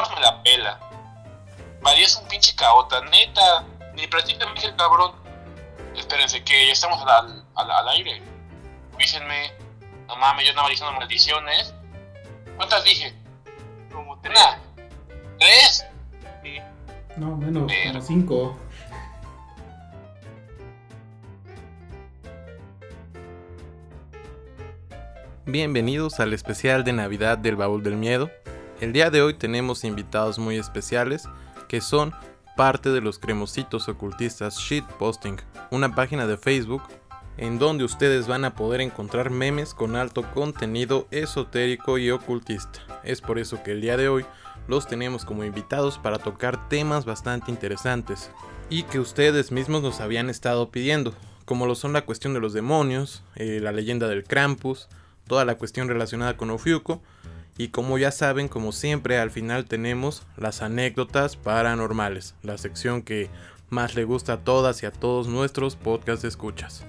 George me la pela. María es un pinche caota, neta. Ni prácticamente el cabrón. Espérense, que ya estamos al, al, al aire. Dícenme. No mames, yo andaba diciendo maldiciones. ¿Cuántas dije? Como tres. Una. ¿Tres? Sí. No, menos, Pero- como cinco. Bienvenidos al especial de Navidad del Baúl del Miedo. El día de hoy tenemos invitados muy especiales que son parte de los cremositos ocultistas Shitposting, una página de Facebook en donde ustedes van a poder encontrar memes con alto contenido esotérico y ocultista. Es por eso que el día de hoy los tenemos como invitados para tocar temas bastante interesantes y que ustedes mismos nos habían estado pidiendo, como lo son la cuestión de los demonios, eh, la leyenda del Krampus, toda la cuestión relacionada con Ofiuco y como ya saben, como siempre al final tenemos las anécdotas paranormales, la sección que más le gusta a todas y a todos nuestros podcast escuchas.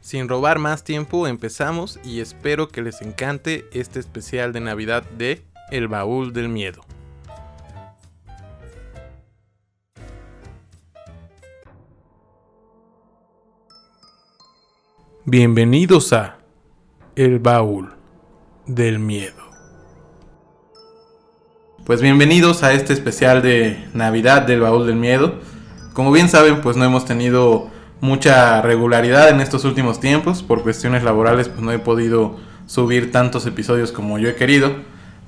Sin robar más tiempo, empezamos y espero que les encante este especial de Navidad de El Baúl del Miedo. Bienvenidos a El Baúl del Miedo. Pues bienvenidos a este especial de Navidad del Baúl del Miedo. Como bien saben, pues no hemos tenido mucha regularidad en estos últimos tiempos. Por cuestiones laborales, pues no he podido subir tantos episodios como yo he querido.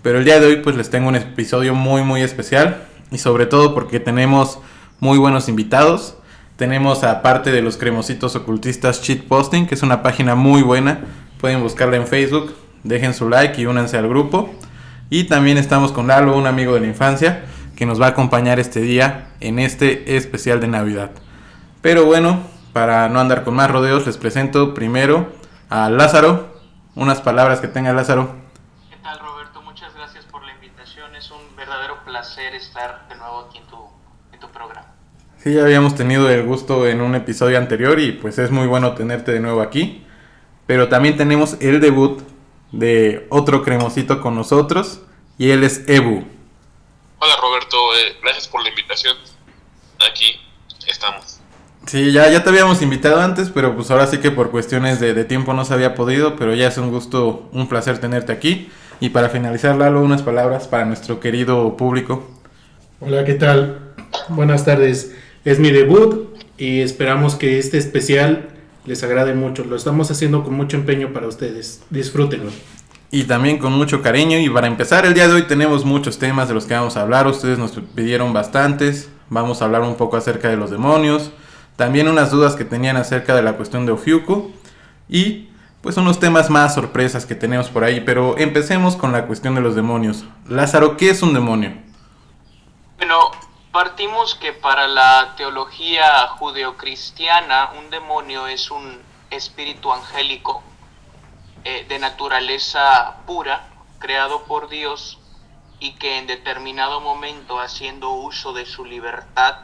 Pero el día de hoy, pues les tengo un episodio muy, muy especial. Y sobre todo porque tenemos muy buenos invitados. Tenemos aparte de los cremositos ocultistas Cheat Posting, que es una página muy buena. Pueden buscarla en Facebook. Dejen su like y únanse al grupo. Y también estamos con Lalo, un amigo de la infancia, que nos va a acompañar este día en este especial de Navidad. Pero bueno, para no andar con más rodeos, les presento primero a Lázaro. Unas palabras que tenga Lázaro. ¿Qué tal, Roberto? Muchas gracias por la invitación. Es un verdadero placer estar de nuevo aquí en tu, en tu programa. Sí, ya habíamos tenido el gusto en un episodio anterior y pues es muy bueno tenerte de nuevo aquí. Pero también tenemos el debut de otro cremosito con nosotros y él es Ebu. Hola Roberto, eh, gracias por la invitación. Aquí estamos. Sí, ya, ya te habíamos invitado antes, pero pues ahora sí que por cuestiones de, de tiempo no se había podido, pero ya es un gusto, un placer tenerte aquí. Y para finalizar, Lalo, unas palabras para nuestro querido público. Hola, ¿qué tal? Buenas tardes. Es mi debut y esperamos que este especial les agrade mucho. Lo estamos haciendo con mucho empeño para ustedes. Disfrútenlo. Y también con mucho cariño. Y para empezar, el día de hoy tenemos muchos temas de los que vamos a hablar. Ustedes nos pidieron bastantes. Vamos a hablar un poco acerca de los demonios. También unas dudas que tenían acerca de la cuestión de Ofiuco. Y pues unos temas más sorpresas que tenemos por ahí. Pero empecemos con la cuestión de los demonios. Lázaro, ¿qué es un demonio? Bueno, partimos que para la teología judeocristiana un demonio es un espíritu angélico eh, de naturaleza pura, creado por Dios y que en determinado momento, haciendo uso de su libertad,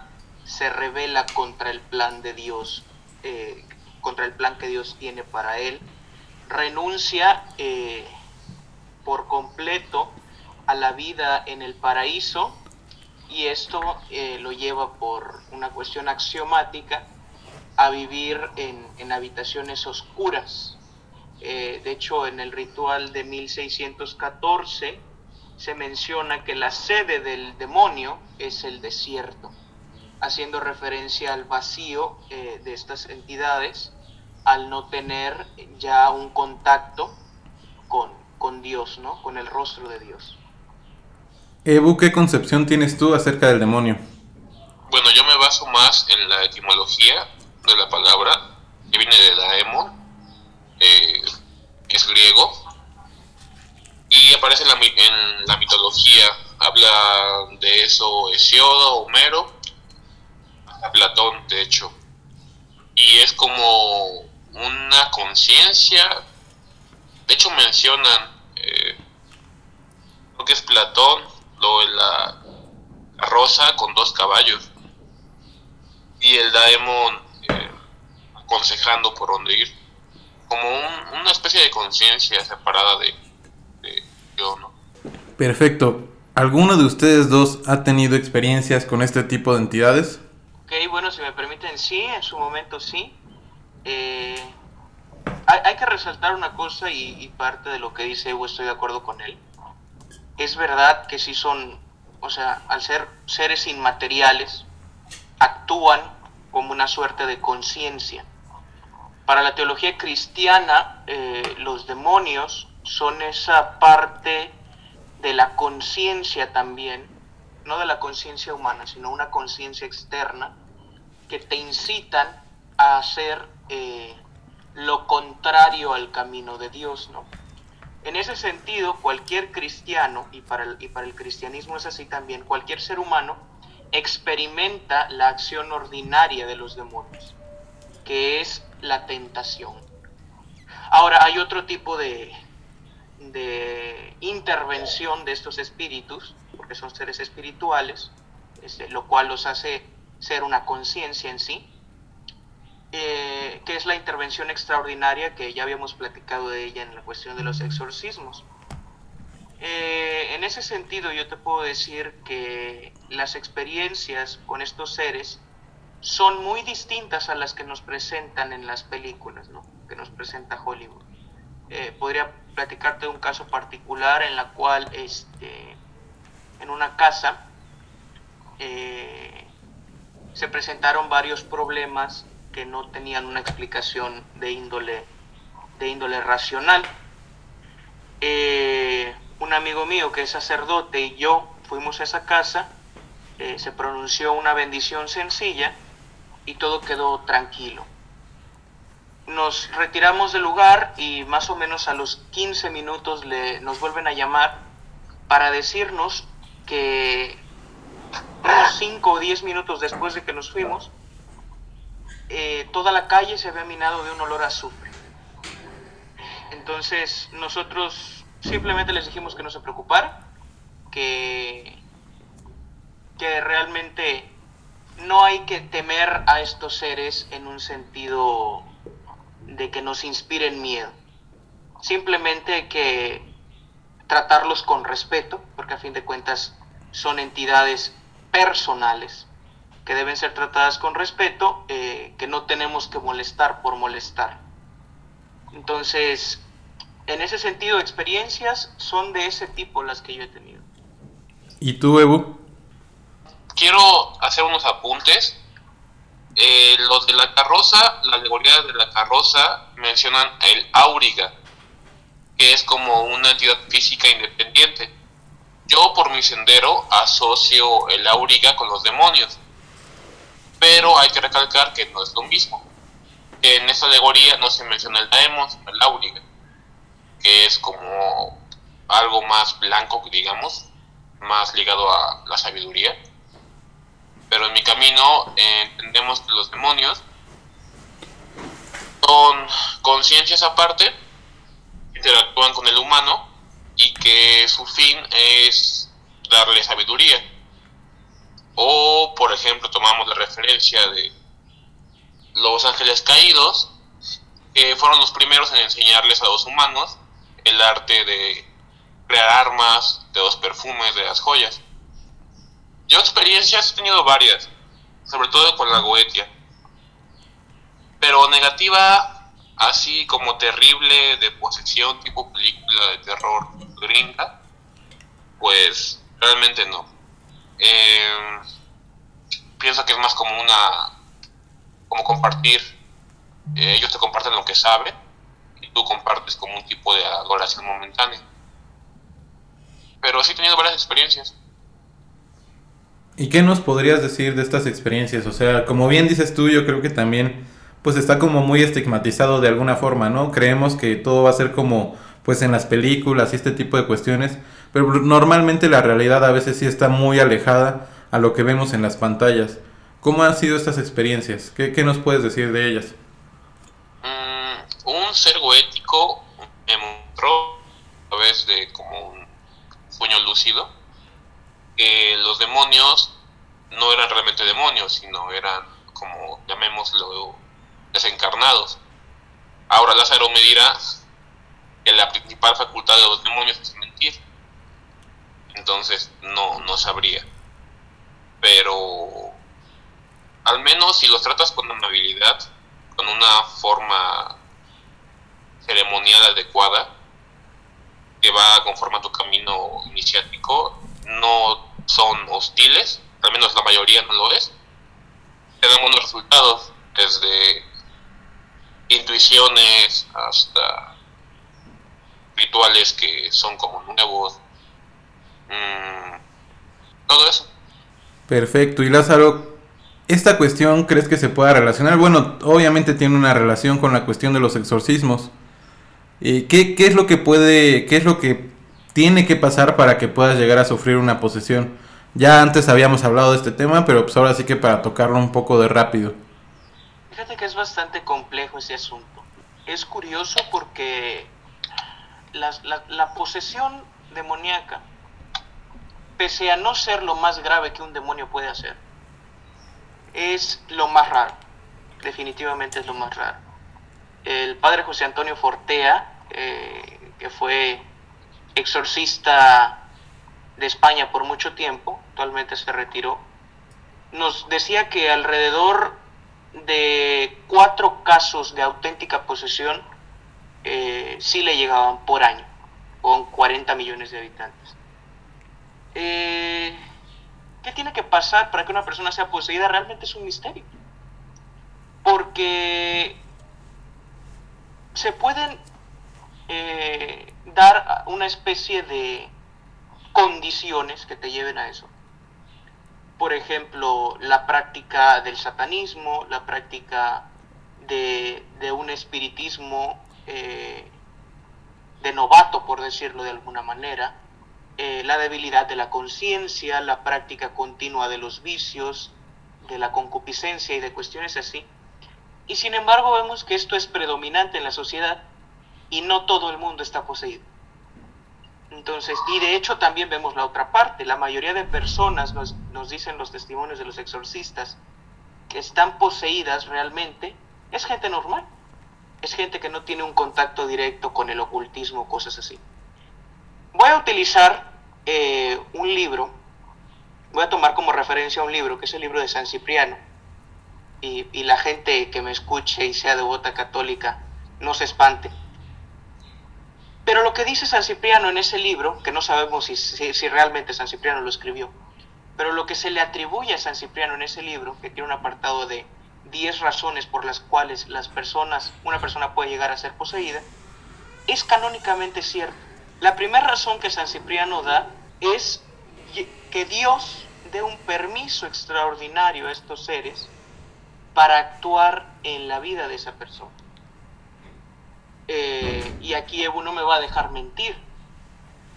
se revela contra el plan de Dios, eh, contra el plan que Dios tiene para él, renuncia eh, por completo a la vida en el paraíso y esto eh, lo lleva por una cuestión axiomática a vivir en, en habitaciones oscuras. Eh, de hecho, en el ritual de 1614 se menciona que la sede del demonio es el desierto, haciendo referencia al vacío eh, de estas entidades al no tener ya un contacto con, con Dios, ¿no? con el rostro de Dios. Ebu, ¿qué concepción tienes tú acerca del demonio? Bueno, yo me baso más en la etimología de la palabra, que viene de daemon, eh, que es griego, y aparece en la, mitología. Habla de eso Hesiodo, Homero, Platón, de hecho. Y es como una conciencia. De hecho, mencionan, eh, creo que es Platón, lo de la, rosa con dos caballos y el Daemon eh, aconsejando por dónde ir. Como un- una especie de conciencia separada de, de yo, ¿no? Perfecto. ¿Alguno de ustedes dos ha tenido experiencias con este tipo de entidades? Ok, bueno, si me permiten, sí, en su momento sí. Eh, hay, que resaltar una cosa y, parte de lo que dice Evo estoy de acuerdo con él. Es verdad que sí son, o sea, al ser seres inmateriales, actúan como una suerte de conciencia. Para la teología cristiana, eh, los demonios son esa parte de la conciencia también, no de la conciencia humana, sino una conciencia externa, que te incitan a hacer eh, lo contrario al camino de Dios, ¿no? En ese sentido, cualquier cristiano, y para, el, y para el cristianismo es así también, cualquier ser humano experimenta la acción ordinaria de los demonios, que es la tentación. Ahora, hay otro tipo de, de intervención de estos espíritus, porque son seres espirituales, este, lo cual los hace ser una conciencia en sí, eh, que es la intervención extraordinaria que ya habíamos platicado de ella en la cuestión de los exorcismos. Eh, en ese sentido yo te puedo decir que las experiencias con estos seres son muy distintas a las que nos presentan en las películas, ¿no? que nos presenta Hollywood. Eh, podría platicarte un caso particular en la cual este, en una casa se presentaron varios problemas que no tenían una explicación de índole, de índole racional. Eh, un amigo mío que es sacerdote y yo fuimos a esa casa, eh, se pronunció una bendición sencilla y todo quedó tranquilo. Nos retiramos del lugar y más o menos a los 15 minutos nos vuelven a llamar para decirnos que unos 5 o 10 minutos después de que nos fuimos, eh, toda la calle se había minado de un olor a azufre. Entonces nosotros simplemente les dijimos que no se preocuparan, que, que realmente no hay que temer a estos seres en un sentido de que nos inspiren miedo. Simplemente hay que tratarlos con respeto, porque a fin de cuentas son entidades personales que deben ser tratadas con respeto, eh, que no tenemos que molestar por molestar. Entonces, en ese sentido, experiencias son de ese tipo las que yo he tenido. ¿Y tú, Evo? Quiero hacer unos apuntes. Eh, los de la carroza, la alegoría de la carroza, mencionan el auriga, que es como una entidad física independiente. Yo, por mi sendero, asocio el auriga con los demonios pero hay que recalcar que no es lo mismo. En esta alegoría no se menciona el daemon, sino el auriga, que es como algo más blanco, digamos, más ligado a la sabiduría. Pero en mi camino eh, entendemos que los demonios son conciencias aparte, interactúan con el humano y que su fin es darle sabiduría o, por ejemplo, tomamos la referencia de los ángeles caídos, que fueron los primeros en enseñarles a los humanos el arte de crear armas, de los perfumes, de las joyas. Yo experiencias he tenido varias, sobre todo con la Goetia. Pero negativa, así como terrible, de posesión, tipo película de terror gringa, pues realmente no. Eh, pienso que es más como una, como compartir, eh, ellos te comparten lo que saben y tú compartes como un tipo de adoración momentánea. Pero sí he tenido varias experiencias. ¿Y qué nos podrías decir de estas experiencias? O sea, como bien dices tú, yo creo que también pues está como muy estigmatizado de alguna forma, ¿no? Creemos que todo va a ser como pues en las películas y este tipo de cuestiones, pero normalmente la realidad a veces sí está muy alejada a lo que vemos en las pantallas. ¿Cómo han sido estas experiencias? ¿Qué, nos puedes decir de ellas? Mm, un ser goético me mostró a través de como un sueño lúcido que los demonios no eran realmente demonios, sino eran como llamémoslo desencarnados. Ahora Lázaro me dirá que la principal facultad de los demonios es. Entonces no, no sabría. Pero al menos si los tratas con amabilidad, con una forma ceremonial adecuada, que va conforme a tu camino iniciático, no son hostiles, al menos la mayoría no lo es, te dan buenos resultados, desde intuiciones hasta rituales que son como nuevos, mm, todo eso. Perfecto, y Lázaro, ¿esta cuestión crees que se pueda relacionar? Bueno, obviamente tiene una relación con la cuestión de los exorcismos. ¿Qué, ¿Qué es lo que puede, qué es lo que tiene que pasar para que puedas llegar a sufrir una posesión? Ya antes habíamos hablado de este tema, pero pues ahora sí que para tocarlo un poco de rápido. Fíjate que es bastante complejo ese asunto. Es curioso porque la, la posesión demoníaca, pese a no ser lo más grave que un demonio puede hacer, es lo más raro. Definitivamente es lo más raro el padre José Antonio Fortea, eh, que fue exorcista de España por mucho tiempo, actualmente se retiró, nos decía que alrededor de cuatro casos de auténtica posesión eh, sí le llegaban por año, con 40 millones de habitantes. Eh, ¿Qué tiene que pasar para que una persona sea poseída? Realmente es un misterio. Porque se pueden eh, dar una especie de condiciones que te lleven a eso. Por ejemplo, la práctica del satanismo, la práctica de, un espiritismo eh, de novato, por decirlo de alguna manera, eh, la debilidad de la conciencia, la práctica continua de los vicios, de la concupiscencia y de cuestiones así y sin embargo vemos que esto es predominante en la sociedad y no todo el mundo está poseído. Entonces, y de hecho también vemos la otra parte. La mayoría de personas, nos, nos dicen los testimonios de los exorcistas, que están poseídas realmente, es gente normal. Es gente que no tiene un contacto directo con el ocultismo, cosas así. Voy a utilizar eh, un libro, voy a tomar como referencia un libro, que es el libro de San Cipriano, y, la gente que me escuche y sea devota católica no se espante. Pero lo que dice San Cipriano en ese libro, que no sabemos si, si, realmente San Cipriano lo escribió, pero lo que se le atribuye a San Cipriano en ese libro, que tiene un apartado de 10 razones por las cuales las personas, una persona puede llegar a ser poseída, es canónicamente cierto. La primera razón que San Cipriano da es que Dios dé un permiso extraordinario a estos seres para actuar en la vida de esa persona. Eh, y aquí Evo no me va a dejar mentir.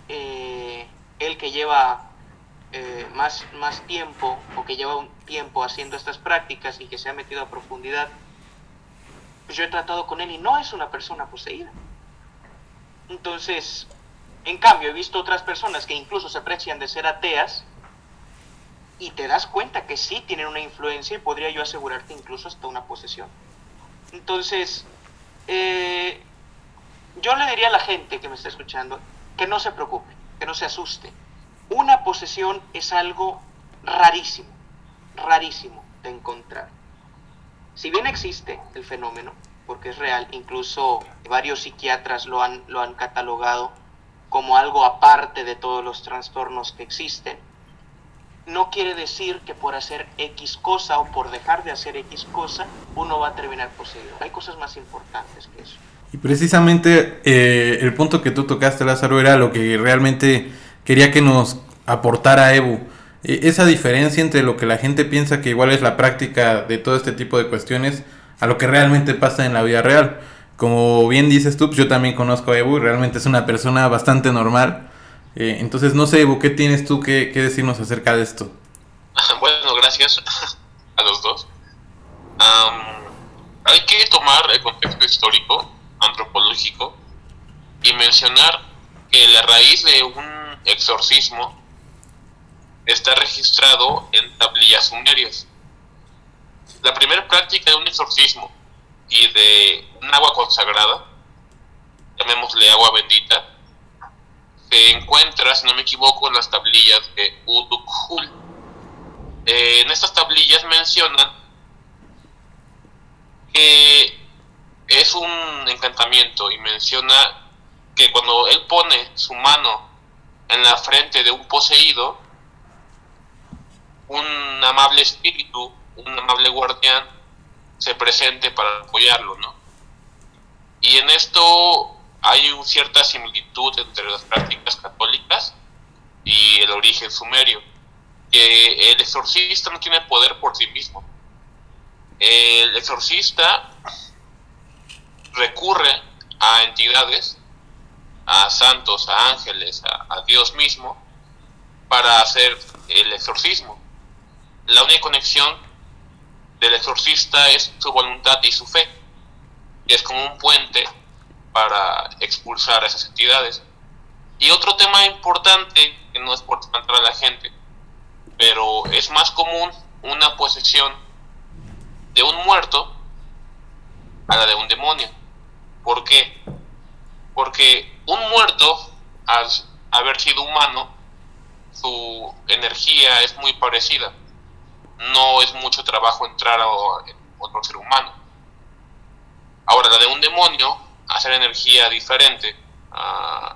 Eh, él que lleva eh, más, más tiempo o que lleva un tiempo haciendo estas prácticas y que se ha metido a profundidad, pues yo he tratado con él y no es una persona poseída. Entonces, en cambio, he visto otras personas que incluso se precian de ser ateas y te das cuenta que sí tienen una influencia y podría yo asegurarte incluso hasta una posesión. Entonces, eh, yo le diría a la gente que me está escuchando que no se preocupe, que no se asuste. Una posesión es algo rarísimo, rarísimo de encontrar. Si bien existe el fenómeno, porque es real, incluso varios psiquiatras lo han, lo han catalogado como algo aparte de todos los trastornos que existen, no quiere decir que por hacer X cosa o por dejar de hacer X cosa uno va a terminar poseído. Hay cosas más importantes que eso. Y precisamente eh, el punto que tú tocaste, Lázaro, era lo que realmente quería que nos aportara Evo. E, esa diferencia entre lo que la gente piensa que igual es la práctica de todo este tipo de cuestiones a lo que realmente pasa en la vida real. Como bien dices tú, pues yo también conozco a Evo y realmente es una persona bastante normal eh, entonces, no sé, Evo, ¿qué tienes tú que, decirnos acerca de esto? Bueno, gracias a los dos. hay que tomar el contexto histórico, antropológico, y mencionar que la raíz de un exorcismo está registrado en tablillas sumerias. La primera práctica de un exorcismo y de un agua consagrada, llamémosle agua bendita, se encuentra, si no me equivoco, en las tablillas de Udukhul. Eh, en estas tablillas mencionan que es un encantamiento y menciona que cuando él pone su mano en la frente de un poseído, un amable espíritu, un amable guardián, se presente para apoyarlo, ¿no? Y en esto hay una cierta similitud entre las prácticas católicas y el origen sumerio, que el exorcista no tiene poder por sí mismo. El exorcista recurre a entidades, a santos, a ángeles, a, Dios mismo, para hacer el exorcismo. La única conexión del exorcista es su voluntad y su fe, es como un puente para expulsar a esas entidades. Y otro tema importante, que no es por espantar a la gente, pero es más común una posesión de un muerto a la de un demonio. ¿Por qué? Porque un muerto, al haber sido humano, su energía es muy parecida. No es mucho trabajo entrar a otro ser humano. Ahora, la de un demonio, hacer energía diferente, ah,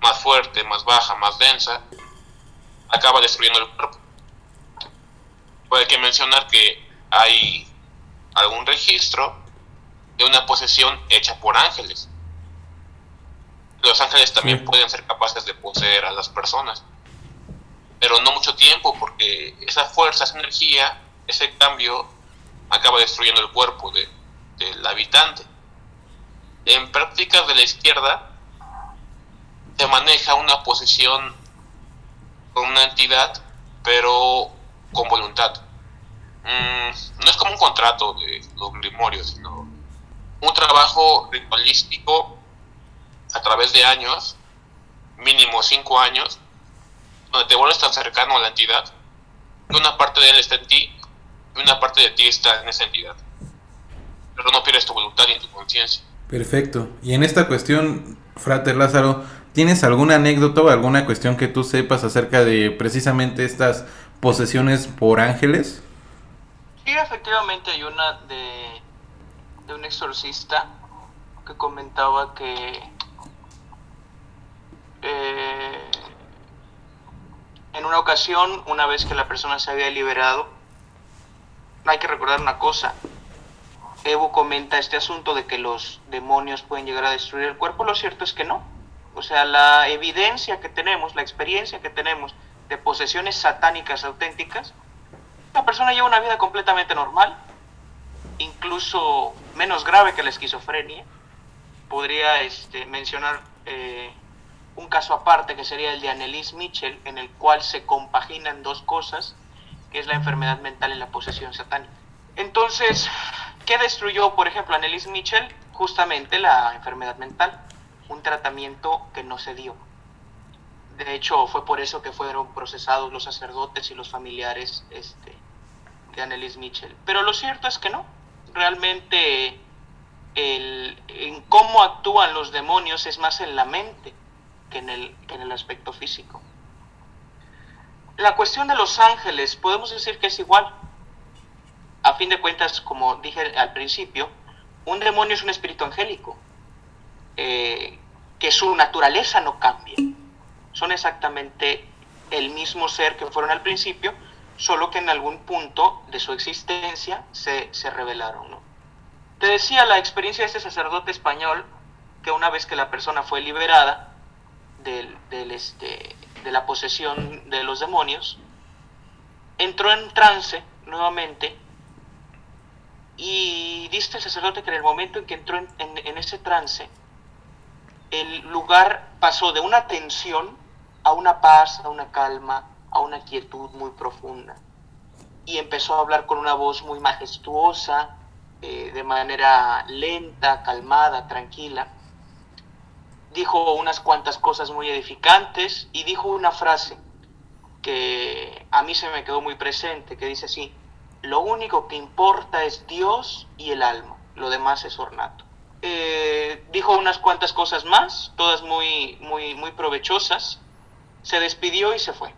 más fuerte, más baja, más densa, acaba destruyendo el cuerpo. Puede que mencionar que hay algún registro de una posesión hecha por ángeles. Los ángeles también pueden ser capaces de poseer a las personas, pero no mucho tiempo porque esa fuerza, esa energía, ese cambio acaba destruyendo el cuerpo de, del habitante. En prácticas de la izquierda se maneja una posesión con una entidad, pero con voluntad. Mm, no es como un contrato de los grimorios, sino un trabajo ritualístico a través de años, mínimo cinco años, donde te vuelves tan cercano a la entidad, que una parte de él está en ti y una parte de ti está en esa entidad. Pero no pierdes tu voluntad ni tu conciencia. Perfecto. Y en esta cuestión, Frater Lázaro, ¿tienes alguna anécdota o alguna cuestión que tú sepas acerca de precisamente estas posesiones por ángeles? Sí, efectivamente hay una de de un exorcista que comentaba que eh, en una ocasión, una vez que la persona se había liberado, hay que recordar una cosa. Evo comenta este asunto de que los demonios pueden llegar a destruir el cuerpo. Lo cierto es que no. O sea, la evidencia que tenemos, la experiencia que tenemos de posesiones satánicas auténticas, la persona lleva una vida completamente normal, incluso menos grave que la esquizofrenia. Podría este, mencionar eh, un caso aparte que sería el de Annelies Mitchell, en el cual se compaginan dos cosas, que es la enfermedad mental y la posesión satánica. Entonces, ¿qué destruyó, por ejemplo, Annelies Mitchell? Justamente la enfermedad mental, un tratamiento que no se dio. De hecho, fue por eso que fueron procesados los sacerdotes y los familiares este, de Annelies Mitchell. Pero lo cierto es que no, realmente el, en cómo actúan los demonios es más en la mente que en, el, que en el aspecto físico. La cuestión de los ángeles, podemos decir que es igual. A fin de cuentas, como dije al principio, un demonio es un espíritu angélico, eh, que su naturaleza no cambia. Son exactamente el mismo ser que fueron al principio, solo que en algún punto de su existencia se, se revelaron. Te decía la experiencia de este sacerdote español, que una vez que la persona fue liberada del, del este, de la posesión de los demonios, entró en trance nuevamente y dice el sacerdote que en el momento en que entró en, ese trance, el lugar pasó de una tensión a una paz, a una calma, a una quietud muy profunda. Y empezó a hablar con una voz muy majestuosa, eh, de manera lenta, calmada, tranquila. Dijo unas cuantas cosas muy edificantes y dijo una frase que a mí se me quedó muy presente, que dice así, lo único que importa es Dios y el alma, lo demás es ornato. eh, dijo unas cuantas cosas más, todas muy, muy, muy provechosas, se despidió y se fue.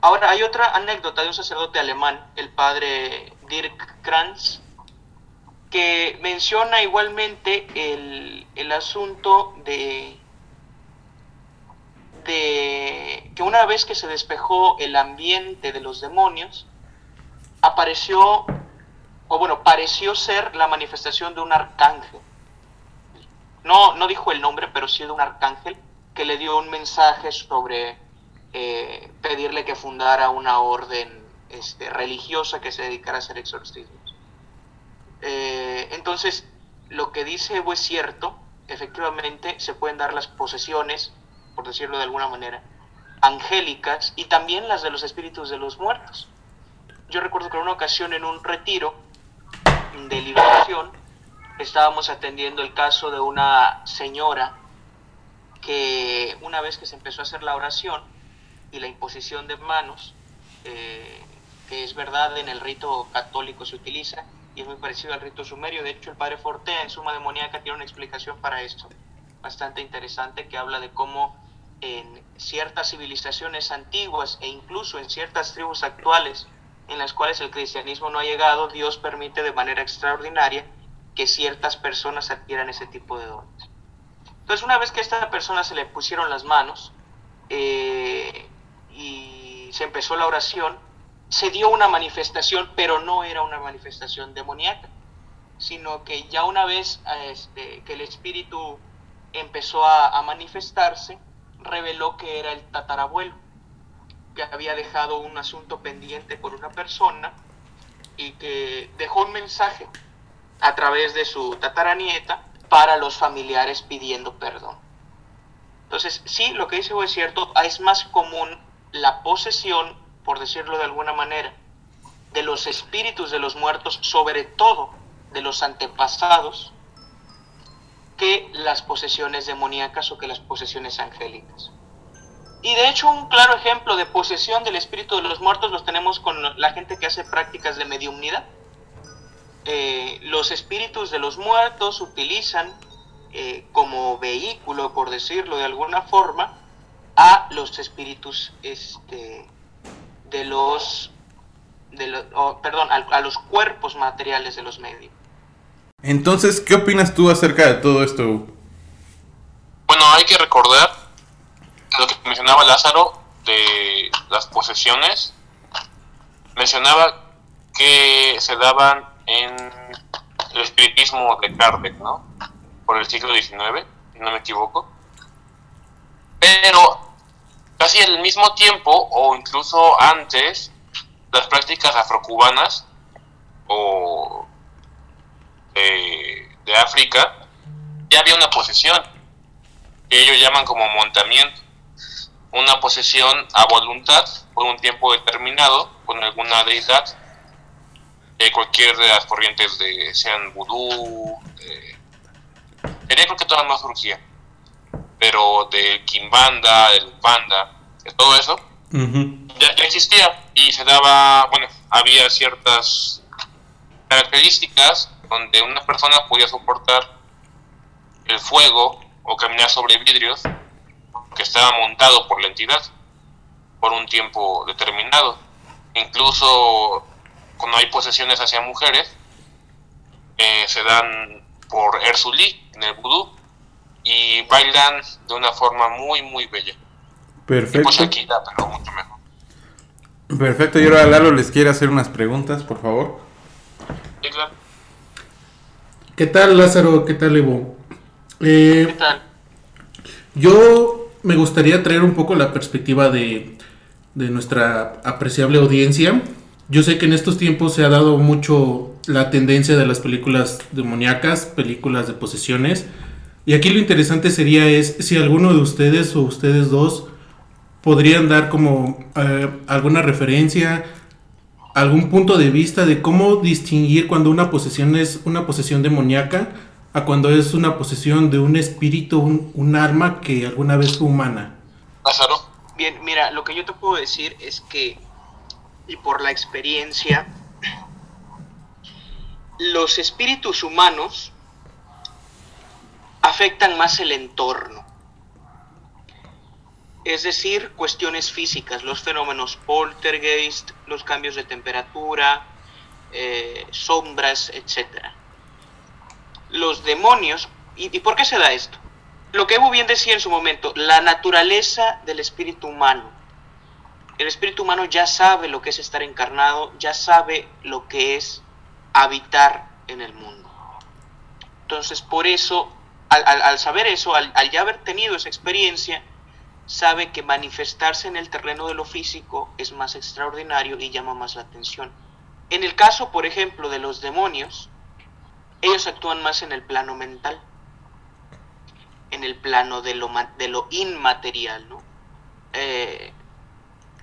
Ahora, hay otra anécdota de un sacerdote alemán, el padre Dirk Kranz, que menciona igualmente el, el asunto de, de que una vez que se despejó el ambiente de los demonios, apareció, o bueno, pareció ser la manifestación de un arcángel. No, no dijo el nombre, pero sí de un arcángel que le dio un mensaje sobre eh, pedirle que fundara una orden este, religiosa que se dedicara a hacer exorcismos. Eh, entonces, lo que dice Evo es cierto, efectivamente se pueden dar las posesiones, por decirlo de alguna manera, angélicas y también las de los espíritus de los muertos. Yo recuerdo que en una ocasión en un retiro de liberación estábamos atendiendo el caso de una señora que una vez que se empezó a hacer la oración y la imposición de manos, eh, que es verdad en el rito católico se utiliza y es muy parecido al rito sumerio. De hecho, el padre Forte en Suma Demoníaca tiene una explicación para esto, bastante interesante, que habla de cómo en ciertas civilizaciones antiguas e incluso en ciertas tribus actuales en las cuales el cristianismo no ha llegado, Dios permite de manera extraordinaria que ciertas personas adquieran ese tipo de dones. Entonces, una vez que a esta persona se le pusieron las manos eh, y se empezó la oración, se dio una manifestación, pero no era una manifestación demoníaca, sino que ya una vez este, que el espíritu empezó a, a manifestarse, reveló que era el tatarabuelo, que había dejado un asunto pendiente por una persona y que dejó un mensaje a través de su tataranieta para los familiares pidiendo perdón. Entonces, sí, lo que dice es cierto, es más común la posesión, por decirlo de alguna manera, de los espíritus de los muertos, sobre todo de los antepasados, que las posesiones demoníacas o que las posesiones angélicas. Y de hecho un claro ejemplo de posesión del espíritu de los muertos los tenemos con la gente que hace prácticas de mediumnidad. Eh, los espíritus de los muertos utilizan eh, como vehículo, por decirlo de alguna forma, a los espíritus este, de los, de perdón, a, los cuerpos materiales de los medios. Entonces, ¿qué opinas tú acerca de todo esto? Bueno, hay que recordar lo que mencionaba Lázaro de las posesiones. Mencionaba que se daban en el espiritismo de Kardec, ¿no? Por el siglo XIX, si no me equivoco. Pero casi al mismo tiempo, o incluso antes, las prácticas afrocubanas o de, África, ya había una posesión, que ellos llaman como montamiento. Una posesión a voluntad por un tiempo determinado con alguna deidad de cualquier de las corrientes de sean vudú, de, creo que toda más surgía, pero de Kimbanda, del Panda, de todo eso, ya, ya, existía y se daba, bueno, había ciertas características donde una persona podía soportar el fuego o caminar sobre vidrios que estaba montado por la entidad por un tiempo determinado. Incluso cuando hay posesiones hacia mujeres, eh, se dan por Erzuli en el vudú y bailan de una forma muy, muy bella. Perfecto. pero mucho mejor. Perfecto, y ahora Lalo les quiere hacer unas preguntas, por favor. Sí, claro. ¿Qué tal Lázaro? ¿Qué tal Evo? Eh, ¿Qué tal? Yo me gustaría traer un poco la perspectiva de, de nuestra apreciable audiencia. Yo sé que en estos tiempos se ha dado mucho la tendencia de las películas demoníacas, películas de posesiones. Y aquí lo interesante sería es si alguno de ustedes o ustedes dos podrían dar como eh, alguna referencia algún punto de vista de cómo distinguir cuando una posesión es una posesión demoníaca a cuando es una posesión de un espíritu, un, un arma que alguna vez fue humana. Lázaro. Bien, mira, lo que yo te puedo decir es que, y por la experiencia, los espíritus humanos afectan más el entorno. Es decir, cuestiones físicas, los fenómenos poltergeist, los cambios de temperatura, eh, sombras, etc. Los demonios, ¿y, ¿y por qué se da esto? Lo que Evo bien decía en su momento, la naturaleza del espíritu humano. El espíritu humano ya sabe lo que es estar encarnado, ya sabe lo que es habitar en el mundo. Entonces, por eso, al, saber eso, al, ya haber tenido esa experiencia, sabe que manifestarse en el terreno de lo físico es más extraordinario y llama más la atención. En el caso, por ejemplo, de los demonios, ellos actúan más en el plano mental, en el plano de lo, de lo inmaterial, ¿no? Eh,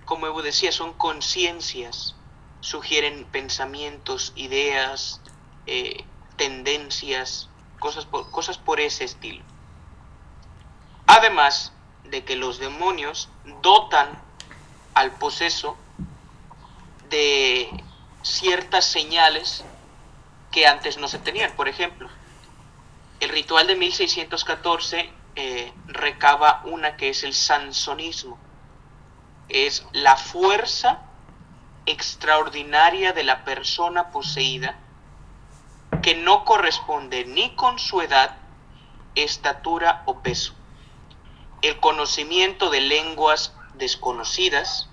como Evo decía, son conciencias, sugieren pensamientos, ideas, eh, tendencias, cosas por, cosas por ese estilo. Además de que los demonios dotan al poseso de ciertas señales que antes no se tenían. Por ejemplo, el ritual de 1614 eh, recaba una que es el sansonismo. Es la fuerza extraordinaria de la persona poseída que no corresponde ni con su edad, estatura o peso. El conocimiento de lenguas desconocidas,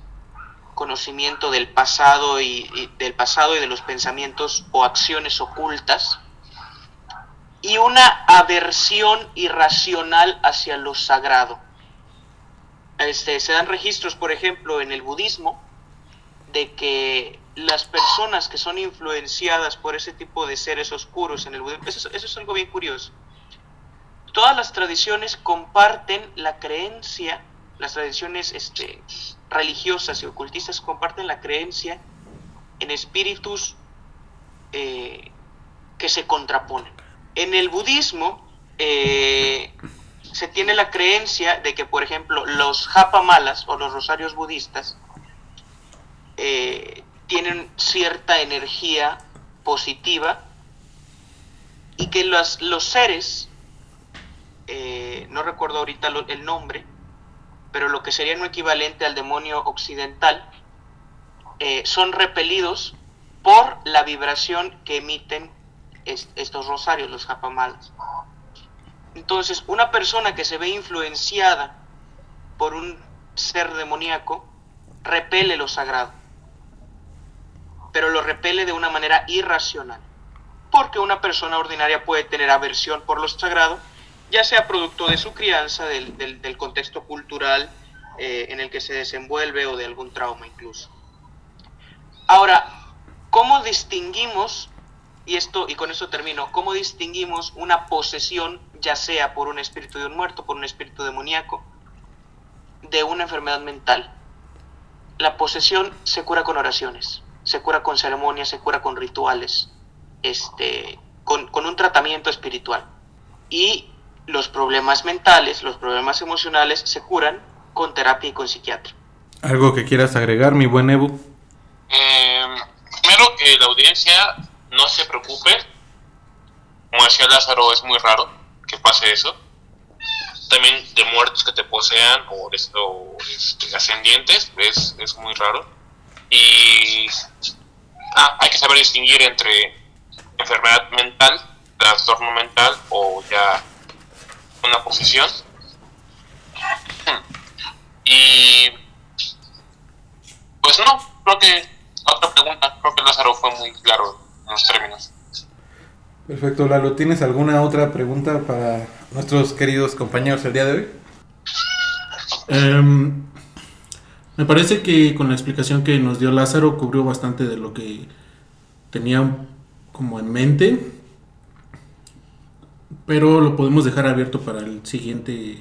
conocimiento del pasado y, del pasado y de los pensamientos o acciones ocultas, y una aversión irracional hacia lo sagrado. Este, se dan registros, por ejemplo, en el budismo, de que las personas que son influenciadas por ese tipo de seres oscuros en el budismo, eso, es algo bien curioso. Todas las tradiciones comparten la creencia, las tradiciones este, religiosas y ocultistas comparten la creencia en espíritus eh, que se contraponen. En el budismo eh, se tiene la creencia de que, por ejemplo, los japamalas o los rosarios budistas eh, tienen cierta energía positiva y que los, los seres, no recuerdo ahorita el nombre, pero lo que sería un equivalente al demonio occidental, eh, son repelidos por la vibración que emiten estos rosarios, los japamalas. Entonces, una persona que se ve influenciada por un ser demoníaco repele lo sagrado pero lo repele de una manera irracional. Porque una persona ordinaria puede tener aversión por lo sagrado, ya sea producto de su crianza, del, contexto cultural eh, en el que se desenvuelve o de algún trauma incluso. Ahora, ¿cómo distinguimos, y, esto, y con esto termino, cómo distinguimos una posesión, ya sea por un espíritu de un muerto, por un espíritu demoníaco, de una enfermedad mental? La posesión se cura con oraciones se cura con ceremonias, se cura con rituales, este, con, un tratamiento espiritual. Y los problemas mentales, los problemas emocionales se curan con terapia y con psiquiatra. ¿Algo que quieras agregar, mi buen Evo? Eh, primero, que la audiencia no se preocupe. Como decía Lázaro, es muy raro que pase eso. También de muertos que te posean o, este, ascendientes, es, es muy raro y ah, hay que saber distinguir entre enfermedad mental, trastorno mental o ya una posesión. Y pues no, creo que otra pregunta, creo que Lázaro fue muy claro en los términos. Perfecto, Lalo, ¿tienes alguna otra pregunta para nuestros queridos compañeros el día de hoy? Um, me parece que con la explicación que nos dio Lázaro cubrió bastante de lo que tenía como en mente. Pero lo podemos dejar abierto para el siguiente.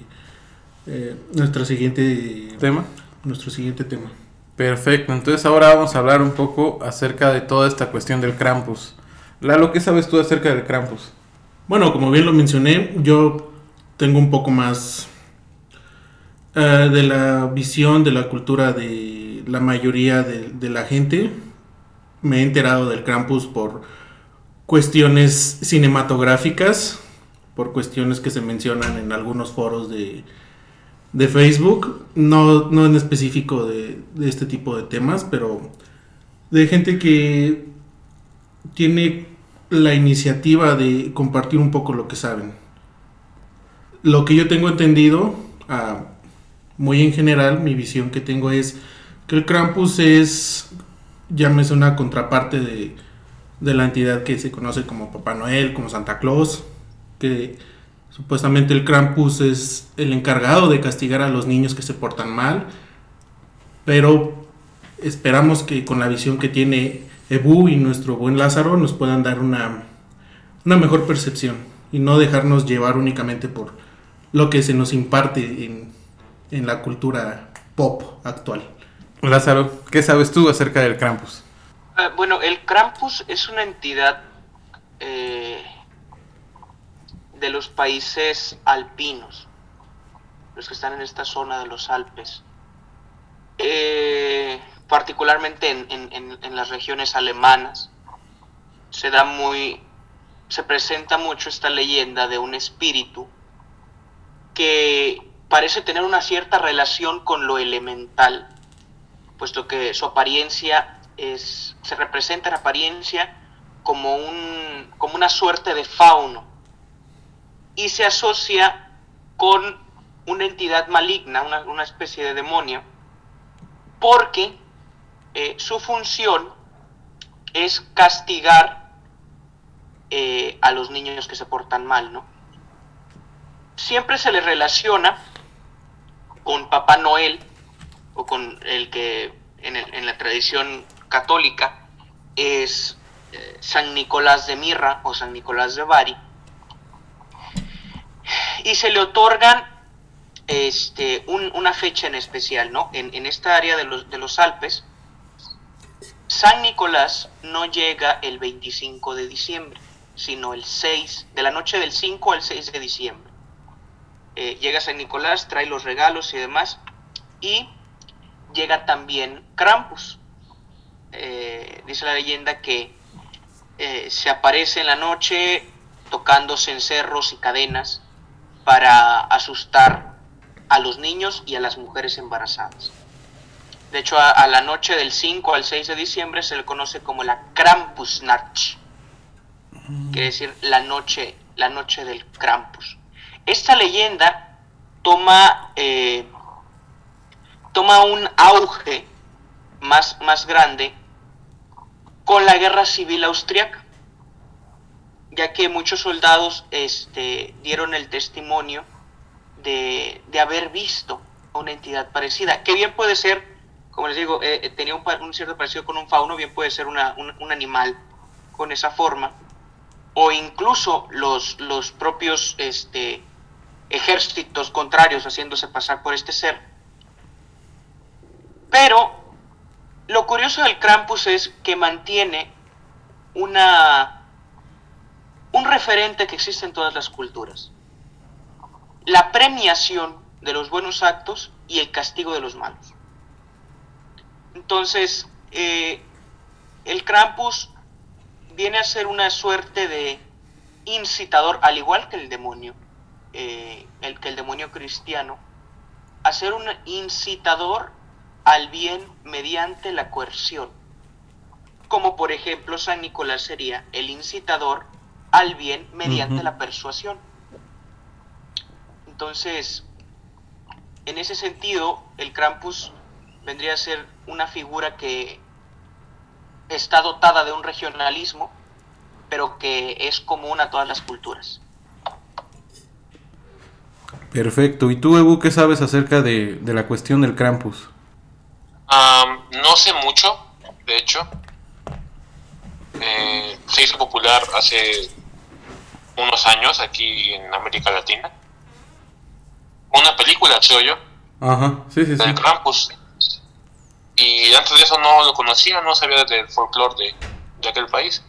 Eh, nuestro siguiente tema. Nuestro siguiente tema. Perfecto, entonces ahora vamos a hablar un poco acerca de toda esta cuestión del Krampus. Lalo, ¿qué sabes tú acerca del Krampus? Bueno, como bien lo mencioné, yo tengo un poco más eh, de la visión, de la cultura de la mayoría de, la gente. Me he enterado del Krampus por cuestiones cinematográficas, por cuestiones que se mencionan en algunos foros de, de Facebook, no, no en específico de, este tipo de temas, pero de gente que tiene la iniciativa de compartir un poco lo que saben. Lo que yo tengo entendido, muy en general, mi visión que tengo es que el Krampus es, llámese una contraparte de, de la entidad que se conoce como Papá Noel, como Santa Claus, que supuestamente el Krampus es el encargado de castigar a los niños que se portan mal, pero esperamos que con la visión que tiene Ebu y nuestro buen Lázaro nos puedan dar una, una mejor percepción y no dejarnos llevar únicamente por lo que se nos imparte en, en la cultura pop actual. Lázaro, ¿qué sabes tú acerca del Krampus? Eh, bueno, el Krampus es una entidad eh, de los países alpinos, los que están en esta zona de los Alpes. Eh, particularmente en, en- en las regiones alemanas, se da muy, se presenta mucho esta leyenda de un espíritu que parece tener una cierta relación con lo elemental, puesto que su apariencia es, se representa en apariencia como, un, como una suerte de fauno y se asocia con una entidad maligna, una, una especie de demonio, porque eh, su función es castigar eh, a los niños que se portan mal, ¿no? Siempre se le relaciona con Papá Noel o con el que en, la tradición católica es eh, San Nicolás de Mirra o San Nicolás de Bari y se le otorgan este, un- una fecha en especial, ¿no? En, en esta área de los, de los Alpes, San Nicolás no llega el 25 de diciembre, sino el 6, de la noche del 5 al 6 de diciembre. Eh, llega San Nicolás, trae los regalos y demás, y llega también Krampus. Eh, dice la leyenda que eh, se aparece en la noche tocando cencerros y cadenas para asustar a los niños y a las mujeres embarazadas. De hecho, a, a la noche del 5 al 6 de diciembre se le conoce como la Krampusnacht, quiere decir la noche, la noche del Krampus. Esta leyenda toma, eh, toma un auge más, más grande con la guerra civil austriaca, ya que muchos soldados este, dieron el testimonio de, de haber visto una entidad parecida, que bien puede ser, como les digo, eh, eh, tenía un, cierto parecido con un fauno, bien puede ser una- un, un animal con esa forma, o incluso los, los propios este, ejércitos contrarios haciéndose pasar por este ser. Pero lo curioso del Krampus es que mantiene una, un referente que existe en todas las culturas. La premiación de los buenos actos y el castigo de los malos. Entonces, eh, el Krampus viene a ser una suerte de incitador, al igual que el demonio, eh, el que el demonio cristiano, a ser un incitador al bien mediante la coerción. Como por ejemplo San Nicolás sería el incitador al bien mediante la persuasión. Entonces, en ese sentido, el Krampus vendría a ser una figura que está dotada de un regionalismo, pero que es común a todas las culturas. Perfecto. ¿Y tú, Ebu, qué sabes acerca de, de la cuestión del Krampus? Am, no sé mucho, de hecho. Eh, se hizo popular hace unos años aquí en América Latina. Una película, creo yo, Ajá, sí, sí, sí. del Krampus. Y antes de eso no lo conocía, no sabía del folclore de, de aquel país.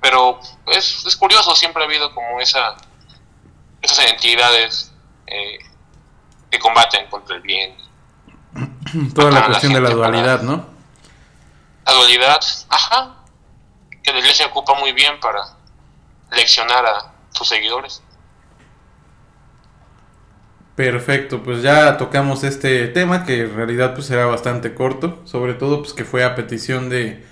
Pero es, es curioso, siempre ha habido como esa esas entidades eh, que combaten contra el bien. Toda la cuestión de la dualidad, ¿no? La dualidad, ajá, que la iglesia ocupa muy bien para leccionar a sus seguidores. Perfecto, pues ya tocamos este tema que en realidad pues era bastante corto, sobre todo pues que fue a petición de,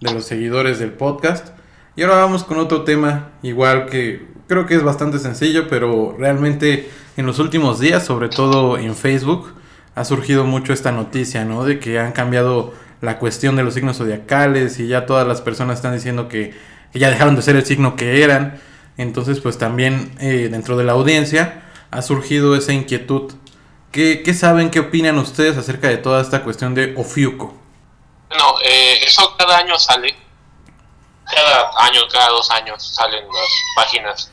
de los seguidores del podcast. Y ahora vamos con otro tema, igual que creo que es bastante sencillo, pero realmente en los últimos días, sobre todo en Facebook, ha surgido mucho esta noticia, ¿no? De que han cambiado la cuestión de los signos zodiacales y ya todas las personas están diciendo que, ya dejaron de ser el signo que eran. Entonces, pues también eh, dentro de la audiencia ha surgido esa inquietud. ¿Qué, ¿Qué, saben, qué opinan ustedes acerca de toda esta cuestión de Ofiuco? No, eh, eso cada año sale. Cada año, cada dos años salen las páginas.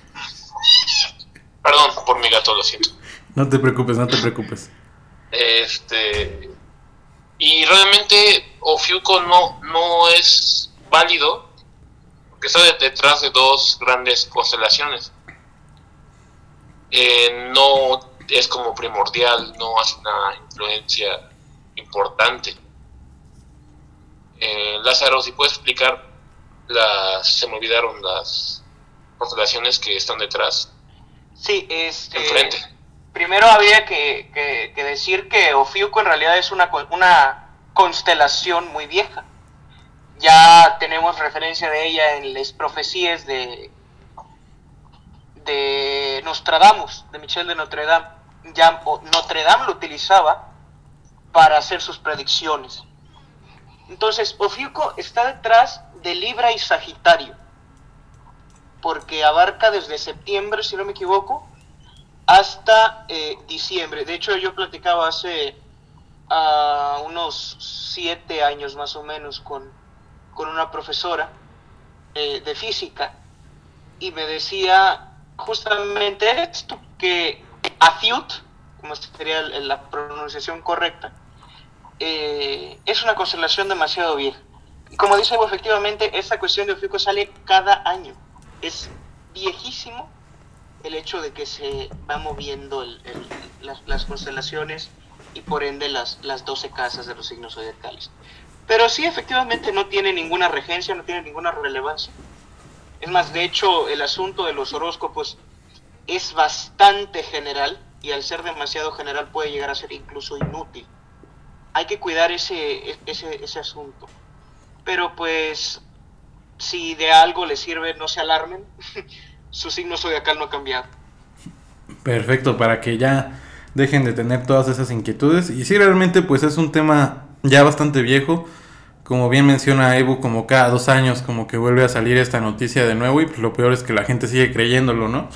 Perdón por mi gato, lo siento. No te preocupes, no te preocupes. Este. Y realmente Ofiuco no, no es válido porque está detrás de dos grandes constelaciones. Eh, no es como primordial, no hace una influencia importante. Eh, Lázaro, si puedes explicar las, se me olvidaron las constelaciones que están detrás. Sí, este, enfrente primero había que, decir que Ofiuco en realidad es una, una constelación muy vieja. Ya tenemos referencia de ella en las profecías de, de Nostradamus, de Michel de Notre Dame. Ya Notre Dame lo utilizaba para hacer sus predicciones. Entonces, Ofiuco está detrás de Libra y Sagitario, porque abarca desde septiembre, si no me equivoco, hasta eh, diciembre. De hecho, yo platicaba hace uh, unos siete años más o menos con, con una profesora eh, de física y me decía justamente esto, que Afiut, como sería la pronunciación correcta, eh, es una constelación demasiado vieja. Y como dice, efectivamente, esa cuestión de Ofiuco sale cada año. Es viejísimo el hecho de que se va moviendo las, constelaciones y por ende las, las 12 casas de los signos zodiacales. Pero sí, efectivamente no tiene ninguna regencia, no tiene ninguna relevancia. Es más, de hecho, el asunto de los horóscopos es bastante general y al ser demasiado general puede llegar a ser incluso inútil. Hay que cuidar ese, ese, ese asunto. Pero pues, si de algo les sirve, no se alarmen. su signo zodiacal no ha cambiado. Perfecto, para que ya dejen de tener todas esas inquietudes. Y si realmente pues es un tema ya bastante viejo. Como bien menciona Evo, como cada dos años como que vuelve a salir esta noticia de nuevo y pues lo peor es que la gente sigue creyéndolo, ¿no?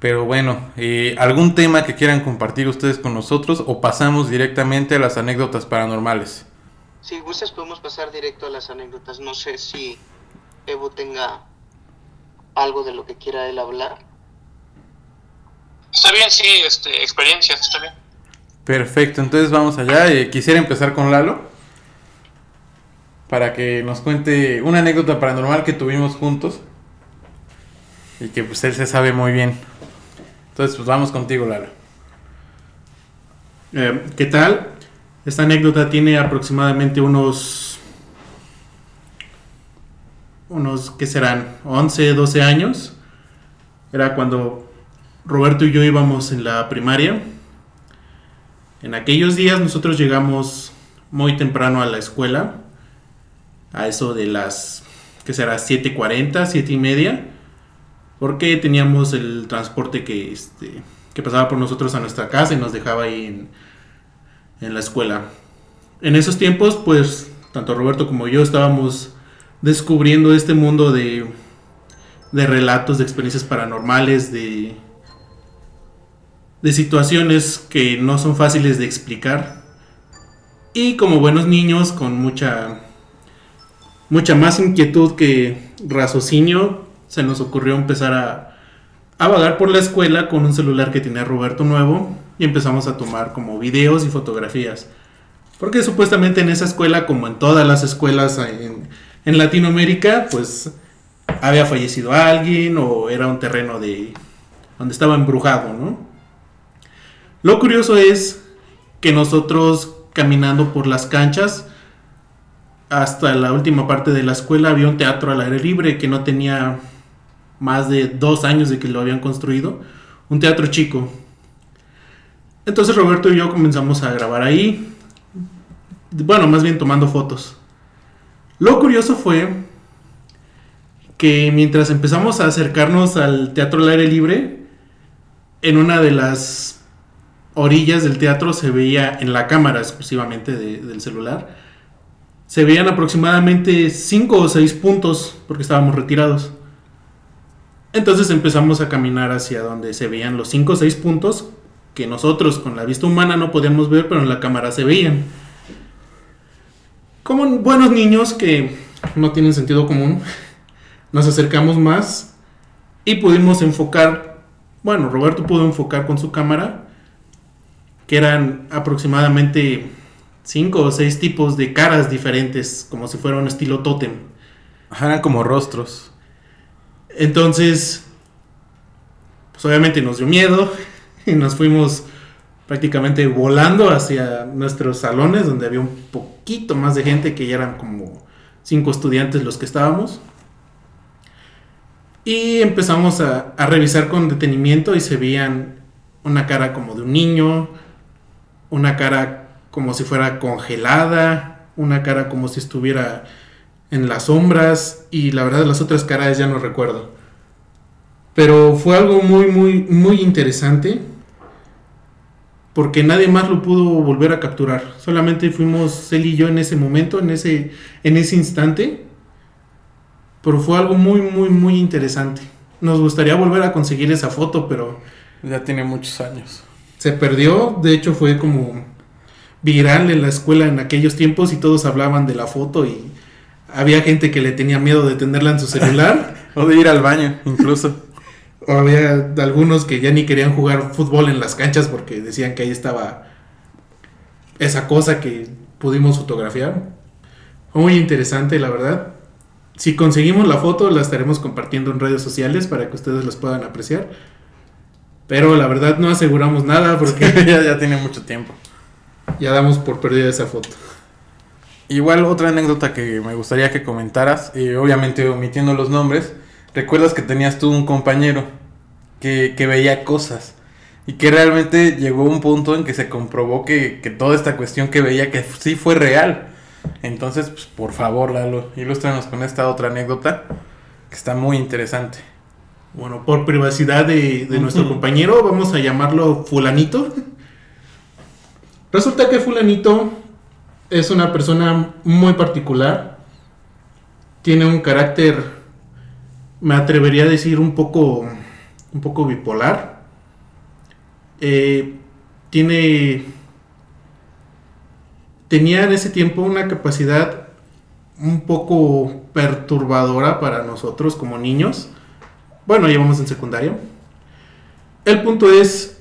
Pero bueno, eh, ¿algún tema que quieran compartir ustedes con nosotros o pasamos directamente a las anécdotas paranormales? Si gustas podemos pasar directo a las anécdotas. No sé si Evo tenga algo de lo que quiera él hablar? Está bien, sí, este, experiencias, está bien. Perfecto, entonces vamos allá. Eh, quisiera empezar con Lalo para que nos cuente una anécdota paranormal que tuvimos juntos y que pues él se sabe muy bien. Entonces pues vamos contigo Lalo. Eh, ¿Qué tal? Esta anécdota tiene aproximadamente unos unos que serán 11, 12 años. Era cuando Roberto y yo íbamos en la primaria. En aquellos días nosotros llegamos muy temprano a la escuela, a eso de las, que será 7.40, 7 y media, porque teníamos el transporte que, este, que pasaba por nosotros a nuestra casa y nos dejaba ahí en, en la escuela. En esos tiempos, pues, tanto Roberto como yo estábamos descubriendo este mundo de, de relatos, de experiencias paranormales, de, de situaciones que no son fáciles de explicar. Y como buenos niños, con mucha, mucha más inquietud que raciocinio, se nos ocurrió empezar a, a vagar por la escuela con un celular que tenía Roberto nuevo y empezamos a tomar como videos y fotografías. Porque supuestamente en esa escuela, como en todas las escuelas en, en Latinoamérica, pues había fallecido alguien o era un terreno de donde estaba embrujado, ¿no? Lo curioso es que nosotros caminando por las canchas hasta la última parte de la escuela había un teatro al aire libre que no tenía más de dos años de que lo habían construido, un teatro chico. Entonces Roberto y yo comenzamos a grabar ahí, bueno, más bien tomando fotos. Lo curioso fue que mientras empezamos a acercarnos al teatro al aire libre, en una de las orillas del teatro se veía en la cámara exclusivamente del celular, se veían aproximadamente 5 o 6 puntos porque estábamos retirados. Entonces empezamos a caminar hacia donde se veían los 5 o 6 puntos que nosotros con la vista humana no podíamos ver, pero en la cámara se veían. Como buenos niños que no tienen sentido común, nos acercamos más y pudimos enfocar, bueno, Roberto pudo enfocar con su cámara, que eran aproximadamente cinco o seis tipos de caras diferentes, como si fuera un estilo tótem. Eran como rostros. Entonces, pues obviamente nos dio miedo y nos fuimos prácticamente volando hacia nuestros salones donde había un poquito más de gente que ya eran como cinco estudiantes los que estábamos. Y empezamos a, revisar con detenimiento y se veían una cara como de un niño, una cara como si fuera congelada, una cara como si estuviera en las sombras y la verdad las otras caras ya no recuerdo. Pero fue algo muy, muy, muy interesante porque nadie más lo pudo volver a capturar. Solamente fuimos él y yo en ese momento, en ese, en ese instante. Pero fue algo muy, muy, muy interesante. Nos gustaría volver a conseguir esa foto, pero... Ya tiene muchos años. Se perdió, de hecho fue como viral en la escuela en aquellos tiempos y todos hablaban de la foto y había gente que le tenía miedo de tenerla en su celular. o de ir al baño, incluso. o había algunos que ya ni querían jugar fútbol en las canchas porque decían que ahí estaba esa cosa que pudimos fotografiar. Muy interesante, la verdad. Si conseguimos la foto, la estaremos compartiendo en redes sociales para que ustedes las puedan apreciar. Pero la verdad no aseguramos nada porque ya, ya tiene mucho tiempo. Ya damos por perdida esa foto. Igual otra anécdota que me gustaría que comentaras, y obviamente omitiendo los nombres, recuerdas que tenías tú un compañero que, veía cosas y que realmente llegó un punto en que se comprobó que, que toda esta cuestión que veía que sí fue real. Entonces, pues, por favor, Lalo, ilústranos con esta otra anécdota que está muy interesante. Bueno, por privacidad de, de nuestro compañero, vamos a llamarlo fulanito. Resulta que fulanito es una persona muy particular. Tiene un carácter, me atrevería a decir, un poco, un poco bipolar. Eh, tiene, tenía en ese tiempo una capacidad un poco perturbadora para nosotros como niños. Bueno, llevamos en secundaria. El punto es,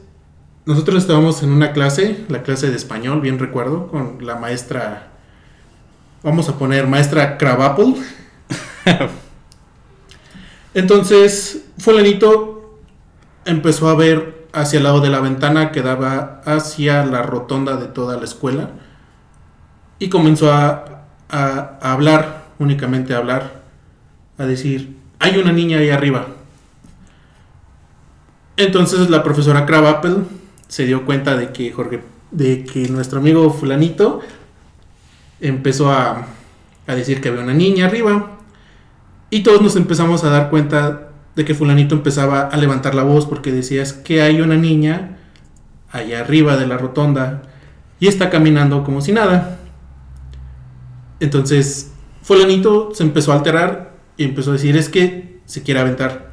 nosotros estábamos en una clase, la clase de español, bien recuerdo, con la maestra, vamos a poner maestra Crabapple. Entonces, fulanito empezó a ver hacia el lado de la ventana que daba hacia la rotonda de toda la escuela y comenzó a, a hablar, únicamente a hablar, a decir, hay una niña ahí arriba. Entonces la profesora Crabapple se dio cuenta de que Jorge, de que nuestro amigo fulanito empezó a, a decir que había una niña arriba. Y todos nos empezamos a dar cuenta de que fulanito empezaba a levantar la voz porque decías que hay una niña allá arriba de la rotonda y está caminando como si nada. Entonces, fulanito se empezó a alterar y empezó a decir es que se quiere aventar.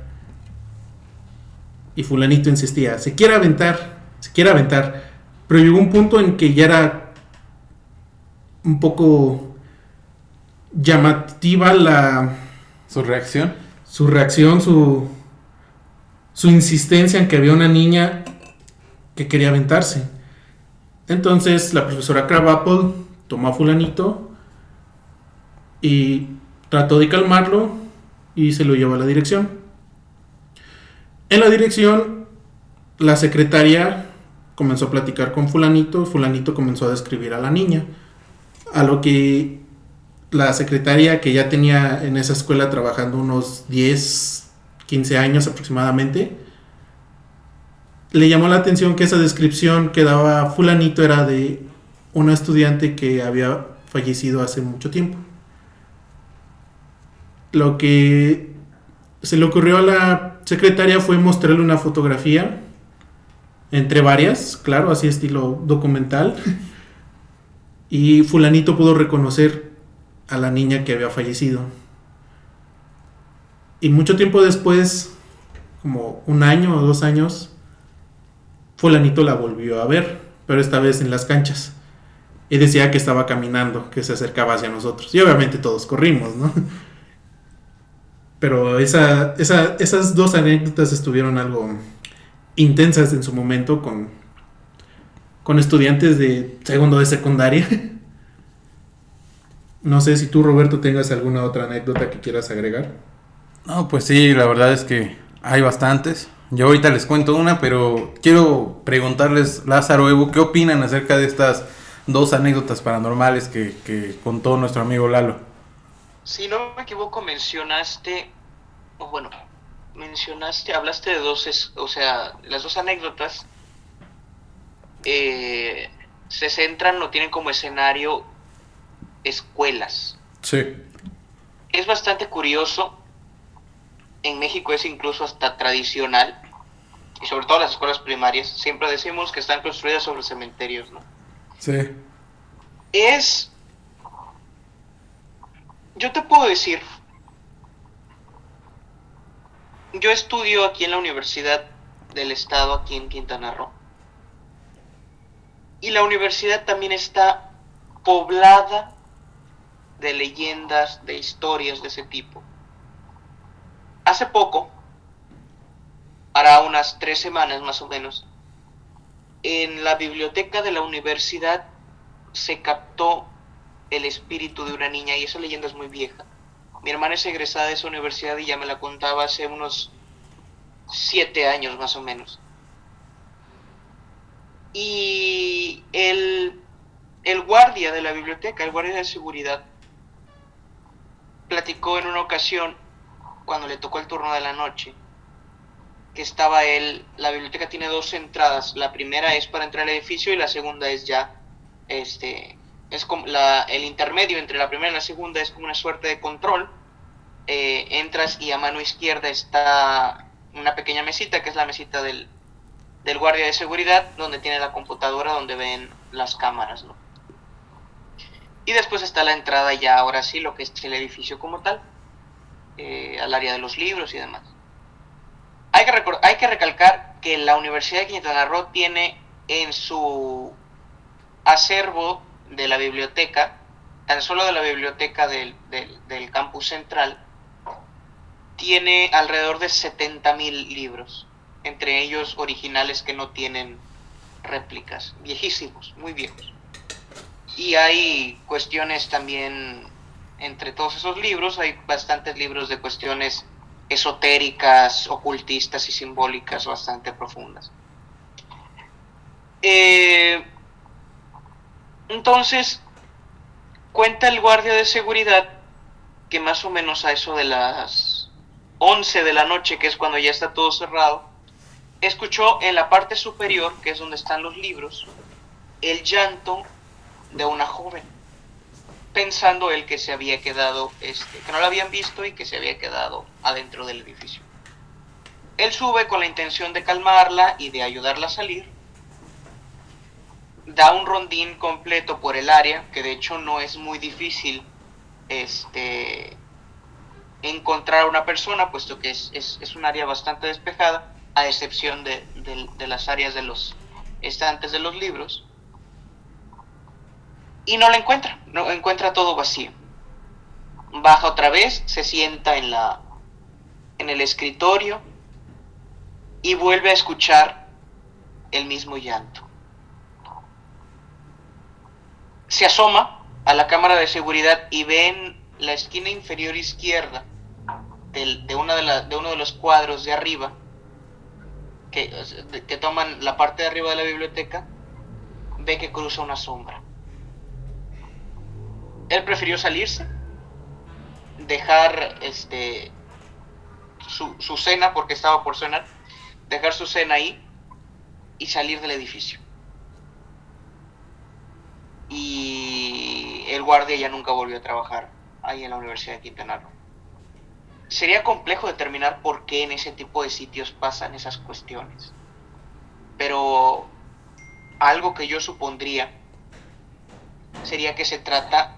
Y fulanito insistía, se quiere aventar se quiere aventar. Pero llegó un punto en que ya era un poco llamativa la... Su reacción. Su reacción, su, su insistencia en que había una niña que quería aventarse. Entonces la profesora Crabapple tomó a fulanito y trató de calmarlo y se lo llevó a la dirección. En la dirección, la secretaria comenzó a platicar con fulanito, fulanito comenzó a describir a la niña, a lo que la secretaria que ya tenía en esa escuela trabajando unos 10, 15 años aproximadamente. Le llamó la atención que esa descripción que daba fulanito era de una estudiante que había fallecido hace mucho tiempo. Lo que se le ocurrió a la secretaria fue mostrarle una fotografía, entre varias, claro, así estilo documental, y fulanito pudo reconocer a la niña que había fallecido. Y mucho tiempo después, como un año o dos años, fulanito la volvió a ver, pero esta vez en las canchas. Y decía que estaba caminando, que se acercaba hacia nosotros. Y obviamente todos corrimos, ¿no? Pero esa, esas dos anécdotas estuvieron algo intensas en su momento con, con estudiantes de segundo de secundaria. No sé si tú, Roberto, tengas alguna otra anécdota que quieras agregar. No, pues sí, la verdad es que hay bastantes. Yo ahorita les cuento una, pero quiero preguntarles, Lázaro, Evo, ¿qué opinan acerca de estas dos anécdotas paranormales que, que contó nuestro amigo Lalo? Si no me equivoco, mencionaste, bueno, mencionaste, hablaste de dos, o sea, las dos anécdotas eh, se centran o tienen como escenario escuelas. Sí. Es bastante curioso. En México es incluso hasta tradicional, y sobre todo las escuelas primarias, siempre decimos que están construidas sobre cementerios, ¿no? Sí. Es yo te puedo decir, yo estudio aquí en la Universidad del Estado, aquí en Quintana Roo. Y la universidad también está poblada de leyendas, de historias de ese tipo. Hace poco, hará unas tres semanas más o menos, en la biblioteca de la universidad se captó el espíritu de una niña y esa leyenda es muy vieja. Mi hermana es egresada de esa universidad y ya me la contaba hace unos siete años más o menos. Y el, el guardia de la biblioteca, el guardia de seguridad, platicó en una ocasión, cuando le tocó el turno de la noche, que estaba él, la biblioteca tiene dos entradas, la primera es para entrar al edificio y la segunda es ya este, es como la, el intermedio entre la primera y la segunda es como una suerte de control. Eh, entras y a mano izquierda está una pequeña mesita, que es la mesita del, del guardia de seguridad, donde tiene la computadora donde ven las cámaras, ¿no? Y después está la entrada ya, ahora sí, lo que es el edificio como tal, eh, al área de los libros y demás. Hay que, hay que recalcar que la Universidad de Quintana Roo tiene en su acervo de la biblioteca, tan solo de la biblioteca del, campus central, tiene alrededor de 70.000 libros, entre ellos originales que no tienen réplicas, viejísimos, muy viejos. Y hay cuestiones también, entre todos esos libros, hay bastantes libros de cuestiones esotéricas, ocultistas y simbólicas bastante profundas. Eh, entonces, cuenta el guardia de seguridad que más o menos a eso de las 11 de la noche, que es cuando ya está todo cerrado, escuchó en la parte superior, que es donde están los libros, el llanto de una joven, pensando él que se había quedado, este, que no la habían visto y que se había quedado adentro del edificio. Él sube con la intención de calmarla y de ayudarla a salir, da un rondín completo por el área, que de hecho no es muy difícil este, encontrar a una persona, puesto que es, es, un área bastante despejada, a excepción de, de, las áreas de los estantes de los libros. Y no la encuentra, no encuentra todo vacío. Baja otra vez, se sienta en la en el escritorio y vuelve a escuchar el mismo llanto se asoma a la cámara de seguridad y ve en la esquina inferior izquierda de, una de, de uno de los cuadros de arriba que, que toman la parte de arriba de la biblioteca, ve que cruza una sombra. Él prefirió salirse, dejar este su, su cena, porque estaba por cenar, dejar su cena ahí y salir del edificio. Y el guardia ya nunca volvió a trabajar ahí en la Universidad de Quintana Roo. Sería complejo determinar por qué en ese tipo de sitios pasan esas cuestiones. Pero algo que yo supondría sería que se trata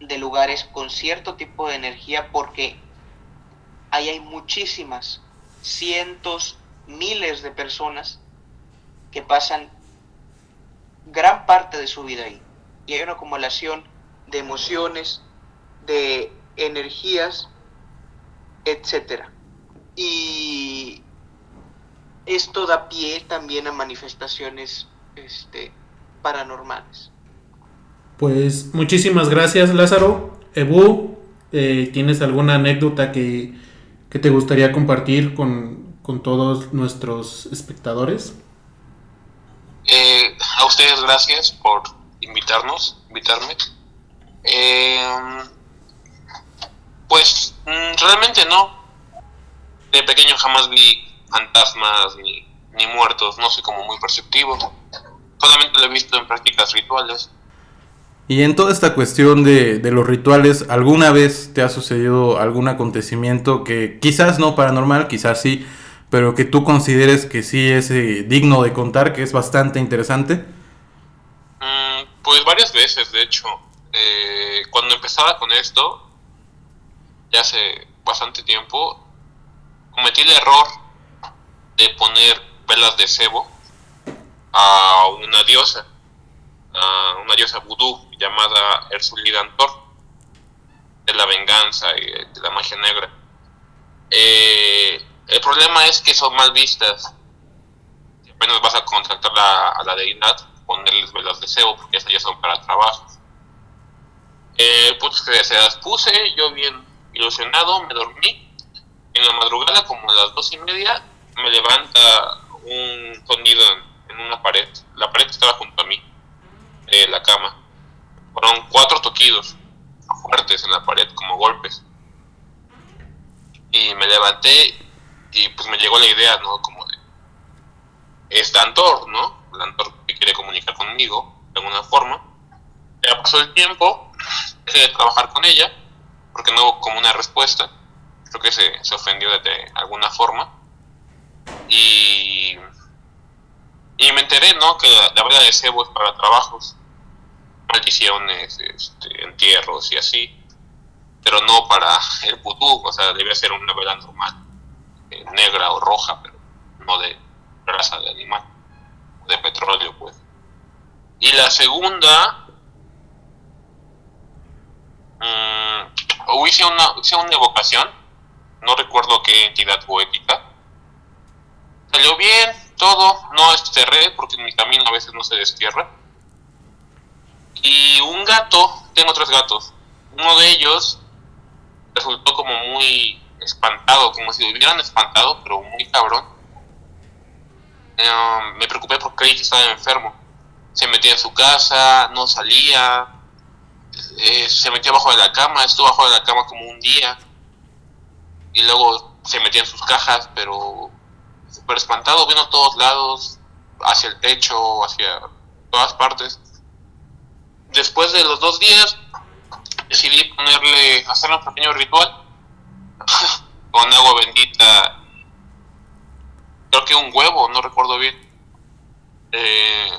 de lugares con cierto tipo de energía porque ahí hay muchísimas, cientos, miles de personas que pasan gran parte de su vida ahí. Y hay una acumulación de emociones, de energías, etcétera. Y esto da pie también a manifestaciones este, paranormales. Pues muchísimas gracias Lázaro. Ebu, eh, ¿tienes alguna anécdota que, que te gustaría compartir con, con todos nuestros espectadores? Eh, a ustedes gracias por invitarnos, invitarme. Eh, pues mm, realmente no. De pequeño jamás vi fantasmas ni, ni muertos, no soy como muy perceptivo. Solamente lo he visto en prácticas rituales. Y en toda esta cuestión de, de, los rituales, ¿alguna vez te ha sucedido algún acontecimiento que quizás no paranormal, quizás sí, pero que tú consideres que sí es eh, digno de contar, que es bastante interesante? Mm, pues varias veces, de hecho. Eh, cuando empezaba con esto, ya hace bastante tiempo, cometí el error de poner velas de cebo a una diosa, a una diosa vudú llamada Erzulidantor, de la venganza y de la magia negra. Eh, el problema es que son mal vistas. Si apenas vas a contactar a, la deidad, ponerles velas de cebo, porque esas ya son para trabajos. Eh, pues se las puse, yo bien ilusionado, me dormí. En la madrugada, como a las dos y media, me levanta un sonido en una pared. La pared estaba junto a mí, eh, la cama. Fueron cuatro toquidos fuertes en la pared, como golpes. Y me levanté y pues me llegó la idea, ¿no? Como de, es Dantor, ¿no? Dantor que quiere comunicar conmigo de alguna forma. Ya pasó el tiempo, dejé de trabajar con ella, porque no hubo como una respuesta. Creo que se, se ofendió de, alguna forma. Y, y me enteré, ¿no? Que la, la vela de cebo es para trabajos, maldiciones, este, entierros y así. Pero no para el vudú, o sea, debe ser una vela normal negra o roja, pero no de grasa de animal, de petróleo, pues. Y la segunda, mmm, hice, una, hice una evocación, no recuerdo qué entidad poética. Salió bien, todo, no cerré porque en mi camino a veces no se destierra. Y un gato, tengo tres gatos, uno de ellos resultó como muy espantado, como si lo hubieran espantado, pero muy cabrón. Eh, me preocupé porque creí que estaba enfermo. Se metía en su casa, no salía, eh, se metía abajo de la cama, estuvo abajo de la cama como un día. Y luego se metía en sus cajas, pero súper espantado, vino a todos lados, hacia el techo, hacia todas partes. Después de los dos días, decidí ponerle, hacerle un pequeño ritual con agua bendita, creo que un huevo, no recuerdo bien. Eh,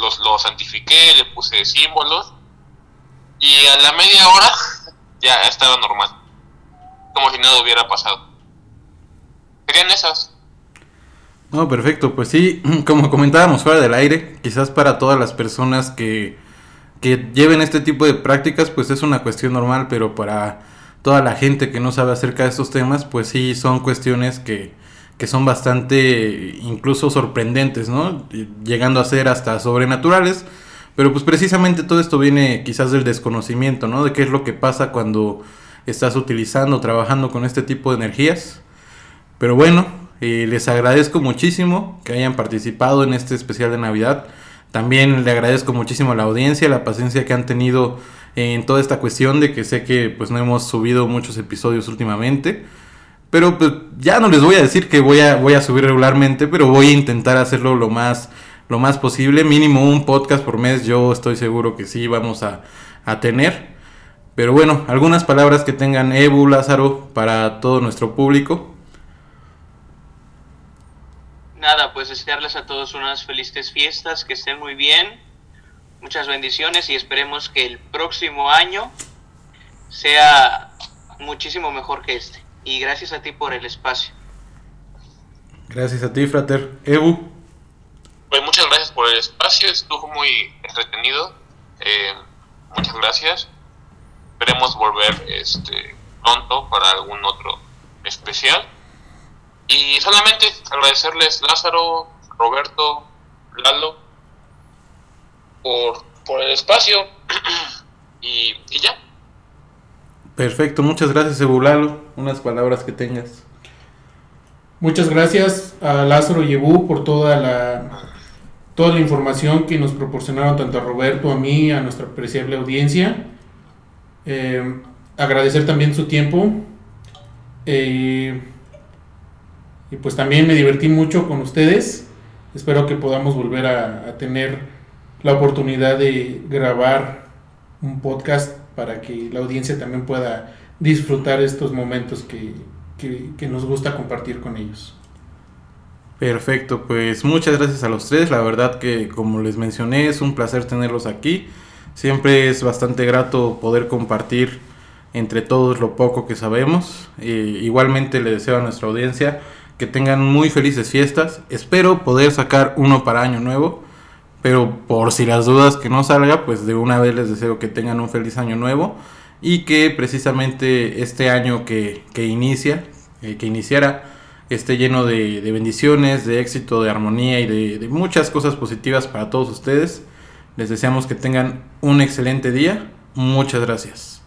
los, lo santifiqué, le puse símbolos y a la media hora ya estaba normal, como si nada hubiera pasado. Serían esas. No, perfecto, pues sí, como comentábamos fuera del aire, quizás para todas las personas que, que lleven este tipo de prácticas, pues es una cuestión normal, pero para toda la gente que no sabe acerca de estos temas, pues sí son cuestiones que, que son bastante incluso sorprendentes, ¿no? Llegando a ser hasta sobrenaturales. Pero pues precisamente todo esto viene quizás del desconocimiento, ¿no? De qué es lo que pasa cuando estás utilizando, trabajando con este tipo de energías. Pero bueno, eh, les agradezco muchísimo que hayan participado en este especial de Navidad. También le agradezco muchísimo a la audiencia, la paciencia que han tenido en toda esta cuestión de que sé que pues no hemos subido muchos episodios últimamente. Pero pues, ya no les voy a decir que voy a, voy a subir regularmente, pero voy a intentar hacerlo lo más, lo más posible. Mínimo un podcast por mes, yo estoy seguro que sí vamos a, a tener. Pero bueno, algunas palabras que tengan Ebu, Lázaro, para todo nuestro público. Nada, pues desearles a todos unas felices fiestas, que estén muy bien, muchas bendiciones y esperemos que el próximo año sea muchísimo mejor que este. Y gracias a ti por el espacio. Gracias a ti, Frater. Ebu. Pues muchas gracias por el espacio, estuvo muy entretenido. Eh, muchas gracias. Esperemos volver este, pronto para algún otro especial. Y solamente agradecerles Lázaro, Roberto, Lalo, por, por el espacio. y, y ya. Perfecto, muchas gracias, Ebulalo. Unas palabras que tengas. Muchas gracias a Lázaro y Ebu por toda la, toda la información que nos proporcionaron tanto a Roberto, a mí, a nuestra apreciable audiencia. Eh, agradecer también su tiempo. Eh, y pues también me divertí mucho con ustedes. Espero que podamos volver a, a tener la oportunidad de grabar un podcast para que la audiencia también pueda disfrutar estos momentos que, que, nos gusta compartir con ellos. Perfecto, pues muchas gracias a los tres. La verdad que como les mencioné es un placer tenerlos aquí. Siempre es bastante grato poder compartir entre todos lo poco que sabemos. Eh, igualmente le deseo a nuestra audiencia que tengan muy felices fiestas. Espero poder sacar uno para año nuevo. Pero por si las dudas que no salga, pues de una vez les deseo que tengan un feliz año nuevo. Y que precisamente este año que, que inicia, eh, que iniciara, esté lleno de, bendiciones, de éxito, de armonía y de muchas cosas positivas para todos ustedes. Les deseamos que tengan un excelente día. Muchas gracias.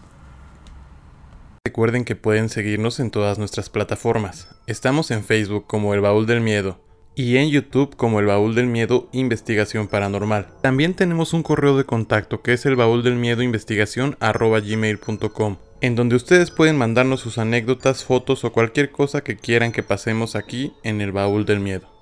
Recuerden que pueden seguirnos en todas nuestras plataformas. Estamos en Facebook como El Baúl del Miedo y en YouTube como El Baúl del Miedo Investigación Paranormal. También tenemos un correo de contacto que es el baúl del miedo investigación gmail.com en donde ustedes pueden mandarnos sus anécdotas, fotos o cualquier cosa que quieran que pasemos aquí en el Baúl del Miedo.